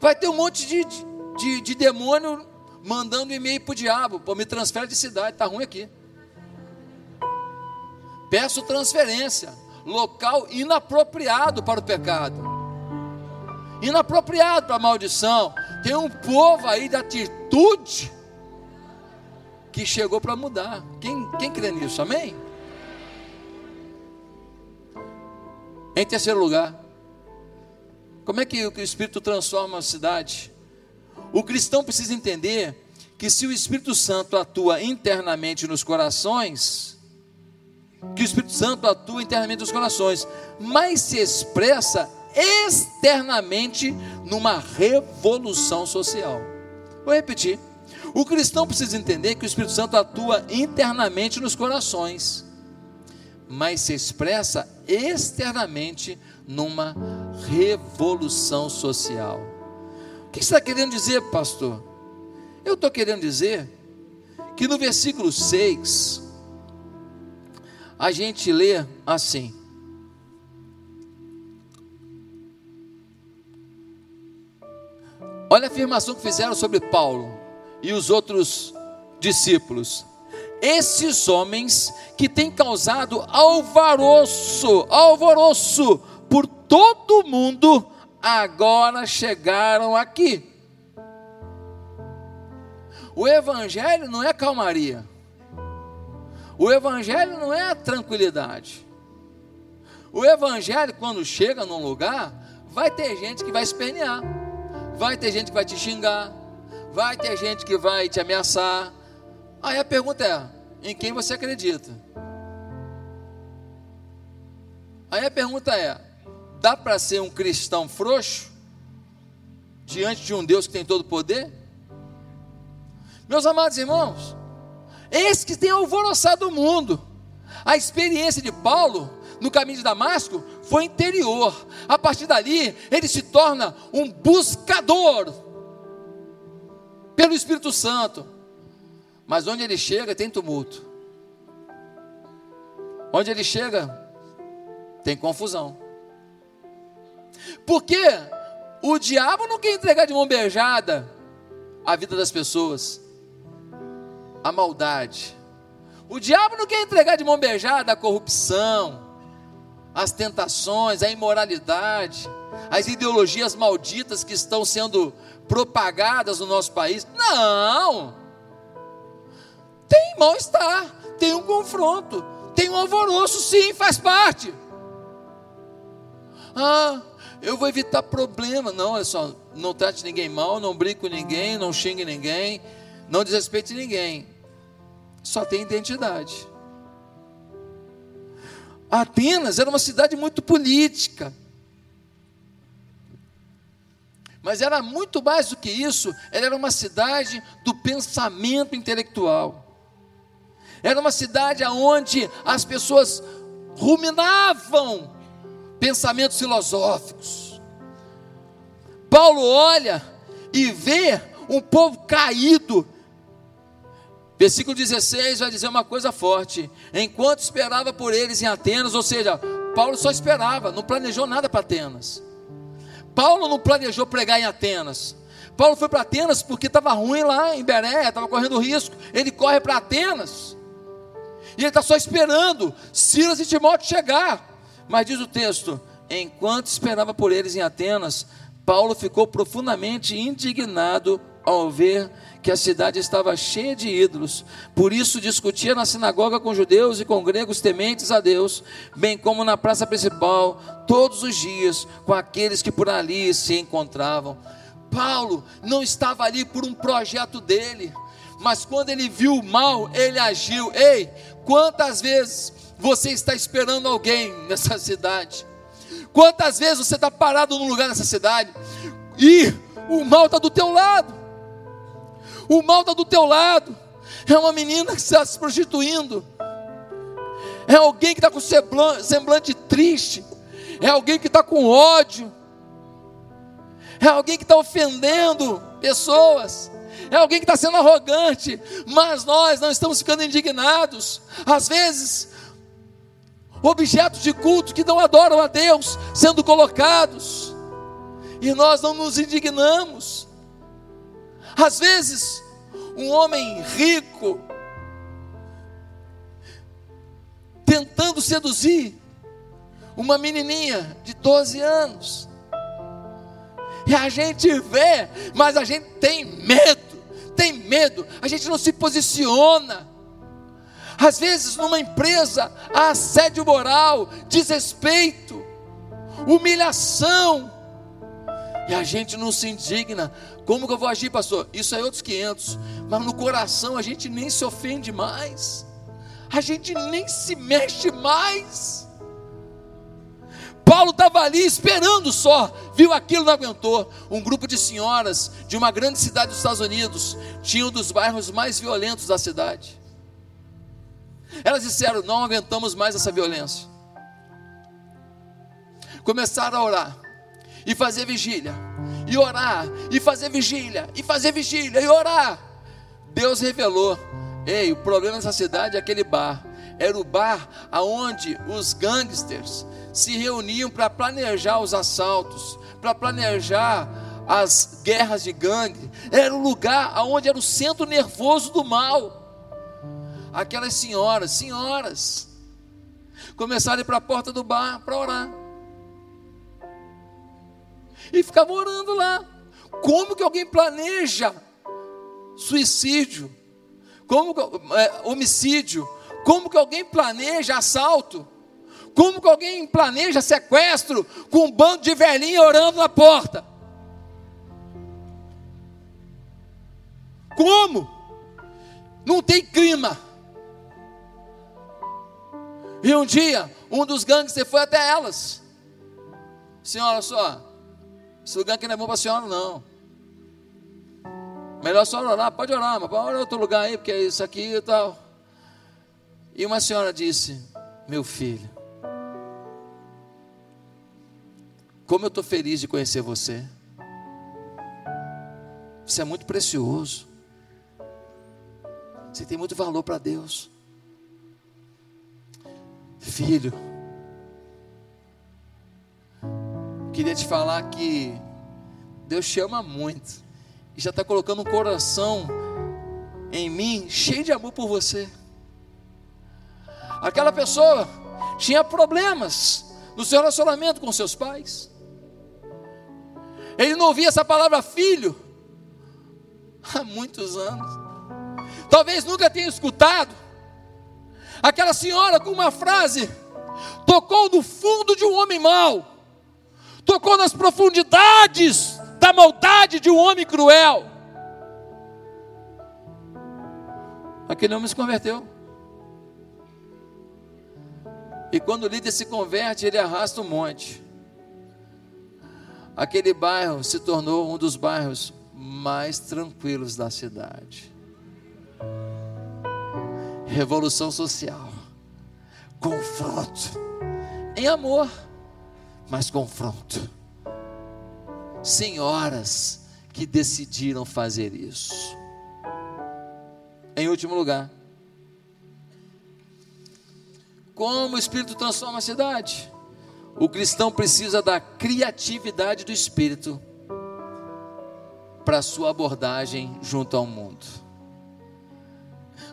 Vai ter um monte de, de, de demônio mandando e-mail para o diabo, pô, me transfere de cidade, está ruim aqui. Peço transferência local inapropriado para o pecado, inapropriado para a maldição. Tem um povo aí de atitude que chegou para mudar. Quem, quem crê nisso? Amém? Em terceiro lugar, como é que o Espírito transforma a cidade? O cristão precisa entender que se o Espírito Santo atua internamente nos corações, que o Espírito Santo atua internamente nos corações, mas se expressa externamente numa revolução social. Vou repetir. O cristão precisa entender que o Espírito Santo atua internamente nos corações, mas se expressa externamente numa revolução social. O que está querendo dizer, pastor? Eu estou querendo dizer que no versículo 6, a gente lê assim: Olha a afirmação que fizeram sobre Paulo e os outros discípulos. Esses homens que têm causado alvoroço, alvoroço por todo mundo, agora chegaram aqui. O evangelho não é calmaria. O evangelho não é tranquilidade. O evangelho, quando chega num lugar, vai ter gente que vai espernear, vai ter gente que vai te xingar, vai ter gente que vai te ameaçar. Aí a pergunta é: em quem você acredita? Aí a pergunta é: dá para ser um cristão frouxo diante de um Deus que tem todo o poder? Meus amados irmãos, esse que tem alvoroçado o mundo. A experiência de Paulo no caminho de Damasco foi interior. A partir dali, ele se torna um buscador pelo Espírito Santo. Mas onde ele chega, tem tumulto. Onde ele chega, tem confusão. Porque o diabo não quer entregar de mão beijada a vida das pessoas a maldade. O diabo não quer entregar de mão beijada a corrupção, as tentações, a imoralidade, as ideologias malditas que estão sendo propagadas no nosso país. Não! Tem mal-estar, tem um confronto, tem um alvoroço, sim, faz parte. Ah, eu vou evitar problema. Não, olha só, não trate ninguém mal, não brinque com ninguém, não xingue ninguém, não desrespeite ninguém só tem identidade. Atenas era uma cidade muito política. Mas era muito mais do que isso, ela era uma cidade do pensamento intelectual. Era uma cidade onde as pessoas ruminavam pensamentos filosóficos. Paulo olha e vê um povo caído Versículo 16 vai dizer uma coisa forte: enquanto esperava por eles em Atenas, ou seja, Paulo só esperava, não planejou nada para Atenas. Paulo não planejou pregar em Atenas. Paulo foi para Atenas porque estava ruim lá em Beré, estava correndo risco. Ele corre para Atenas. E ele está só esperando Silas e Timóteo chegar. Mas diz o texto: enquanto esperava por eles em Atenas, Paulo ficou profundamente indignado ao ver que a cidade estava cheia de ídolos. Por isso discutia na sinagoga com judeus e com gregos tementes a Deus, bem como na praça principal, todos os dias, com aqueles que por ali se encontravam. Paulo não estava ali por um projeto dele, mas quando ele viu o mal, ele agiu. Ei, quantas vezes você está esperando alguém nessa cidade? Quantas vezes você está parado num lugar nessa cidade e o mal está do teu lado? O mal está do teu lado. É uma menina que está se prostituindo. É alguém que está com semblante triste. É alguém que está com ódio. É alguém que está ofendendo pessoas. É alguém que está sendo arrogante. Mas nós não estamos ficando indignados. Às vezes, objetos de culto que não adoram a Deus sendo colocados. E nós não nos indignamos. Às vezes, um homem rico, tentando seduzir uma menininha de 12 anos, e a gente vê, mas a gente tem medo, tem medo, a gente não se posiciona. Às vezes, numa empresa, há assédio moral, desrespeito, humilhação, e a gente não se indigna. Como que eu vou agir, pastor? Isso é outros 500. Mas no coração a gente nem se ofende mais. A gente nem se mexe mais. Paulo estava ali esperando só, viu aquilo, não aguentou. Um grupo de senhoras de uma grande cidade dos Estados Unidos tinha um dos bairros mais violentos da cidade. Elas disseram: Não aguentamos mais essa violência. Começaram a orar e fazer vigília, e orar, e fazer vigília, e fazer vigília, e orar. Deus revelou: Ei, o problema dessa cidade é aquele bar. Era o bar aonde os gangsters se reuniam para planejar os assaltos, para planejar as guerras de gangue. Era o lugar aonde era o centro nervoso do mal. Aquelas senhoras, senhoras, começaram a ir para a porta do bar para orar. E ficavam orando lá. Como que alguém planeja suicídio? Como é, homicídio? Como que alguém planeja assalto? Como que alguém planeja sequestro com um bando de velhinha orando na porta? Como? Não tem clima. E um dia, um dos gangsters foi até elas. Senhora, só, esse lugar aqui não é bom para a senhora, não. Melhor só orar, pode orar, mas em outro lugar aí, porque é isso aqui e tal. E uma senhora disse: Meu filho, como eu estou feliz de conhecer você. Você é muito precioso. Você tem muito valor para Deus. Filho, queria te falar que Deus te ama muito e já está colocando um coração em mim cheio de amor por você. Aquela pessoa tinha problemas no seu relacionamento com seus pais. Ele não ouvia essa palavra filho há muitos anos. Talvez nunca tenha escutado. Aquela senhora com uma frase tocou no fundo de um homem mau, tocou nas profundidades da maldade de um homem cruel. Aquele homem se converteu. E quando o líder se converte, ele arrasta um monte. Aquele bairro se tornou um dos bairros mais tranquilos da cidade. Revolução social, confronto, em amor, mas confronto. Senhoras que decidiram fazer isso. Em último lugar, como o Espírito transforma a cidade? O cristão precisa da criatividade do Espírito para a sua abordagem junto ao mundo.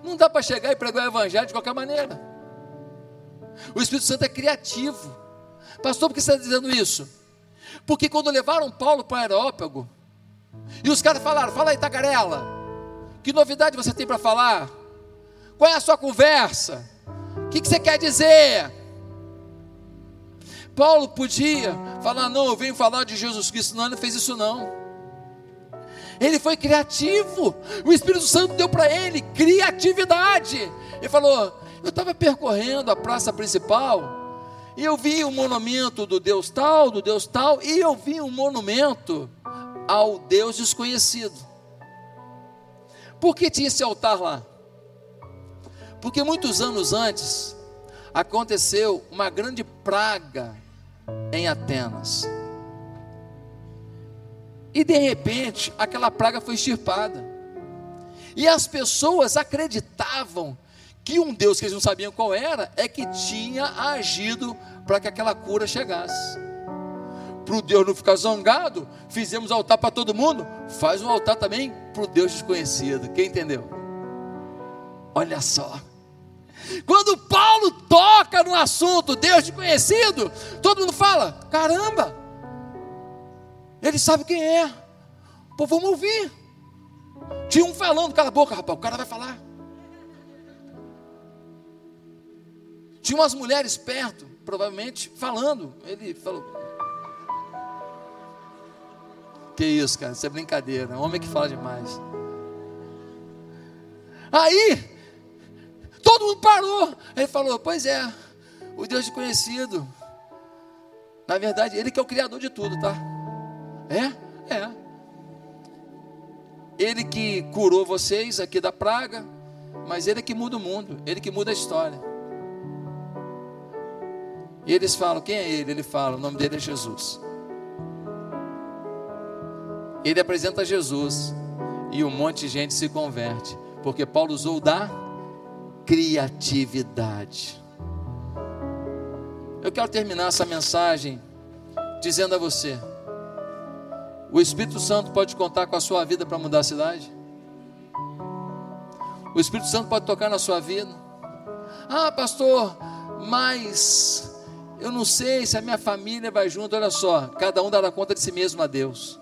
Não dá para chegar e pregar o Evangelho de qualquer maneira. O Espírito Santo é criativo. Pastor, por que você está dizendo isso? Porque quando levaram Paulo para o Aerópago, e os caras falaram: Fala aí, tagarela, que novidade você tem para falar? Qual é a sua conversa? O que, que você quer dizer? Paulo podia falar, não, eu venho falar de Jesus Cristo. Não, ele não fez isso não. Ele foi criativo. O Espírito Santo deu para ele criatividade. Ele falou: Eu estava percorrendo a praça principal e eu vi um monumento do Deus tal, do Deus tal, e eu vi um monumento ao Deus desconhecido. Por que tinha esse altar lá? Porque muitos anos antes aconteceu uma grande praga em Atenas. E de repente, aquela praga foi extirpada. E as pessoas acreditavam que um Deus que eles não sabiam qual era, é que tinha agido para que aquela cura chegasse. Para o Deus não ficar zangado, fizemos altar para todo mundo, faz um altar também para o Deus desconhecido. Quem entendeu? Olha só. Quando Paulo toca no assunto Deus de conhecido, todo mundo fala: caramba, ele sabe quem é. Pô, vamos ouvir. Tinha um falando, cala a boca, rapaz, o cara vai falar. Tinha umas mulheres perto, provavelmente, falando. Ele falou: Que isso, cara, isso é brincadeira. Homem que fala demais. Aí, Todo mundo parou. Ele falou: Pois é, o Deus desconhecido. Na verdade, Ele que é o Criador de tudo, tá? É? É. Ele que curou vocês aqui da praga. mas Ele é que muda o mundo, Ele que muda a história. E eles falam: quem é Ele? Ele fala: o nome dele é Jesus. Ele apresenta Jesus e um monte de gente se converte, porque Paulo usou da criatividade. Eu quero terminar essa mensagem dizendo a você: o Espírito Santo pode contar com a sua vida para mudar a cidade? O Espírito Santo pode tocar na sua vida? Ah, pastor, mas eu não sei se a minha família vai junto. Olha só, cada um dará conta de si mesmo a Deus.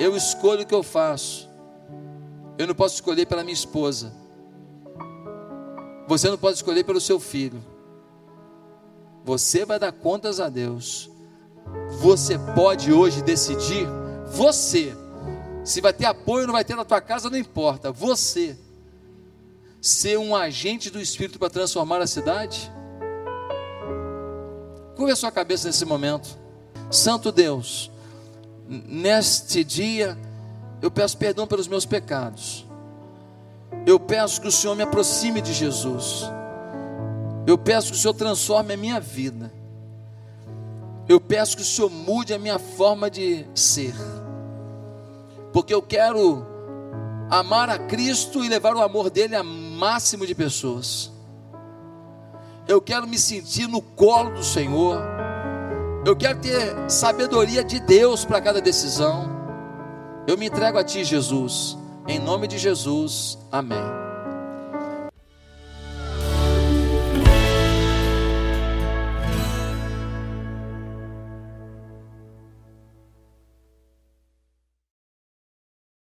Eu escolho o que eu faço. Eu não posso escolher pela minha esposa. Você não pode escolher pelo seu filho. Você vai dar contas a Deus. Você pode hoje decidir, você, se vai ter apoio ou não vai ter na tua casa, não importa. Você ser um agente do Espírito para transformar a cidade? Curva a sua cabeça nesse momento. Santo Deus, neste dia, eu peço perdão pelos meus pecados. Eu peço que o Senhor me aproxime de Jesus. Eu peço que o Senhor transforme a minha vida. Eu peço que o Senhor mude a minha forma de ser. Porque eu quero amar a Cristo e levar o amor dele a máximo de pessoas. Eu quero me sentir no colo do Senhor. Eu quero ter sabedoria de Deus para cada decisão. Eu me entrego a Ti, Jesus. Em nome de Jesus. Amém.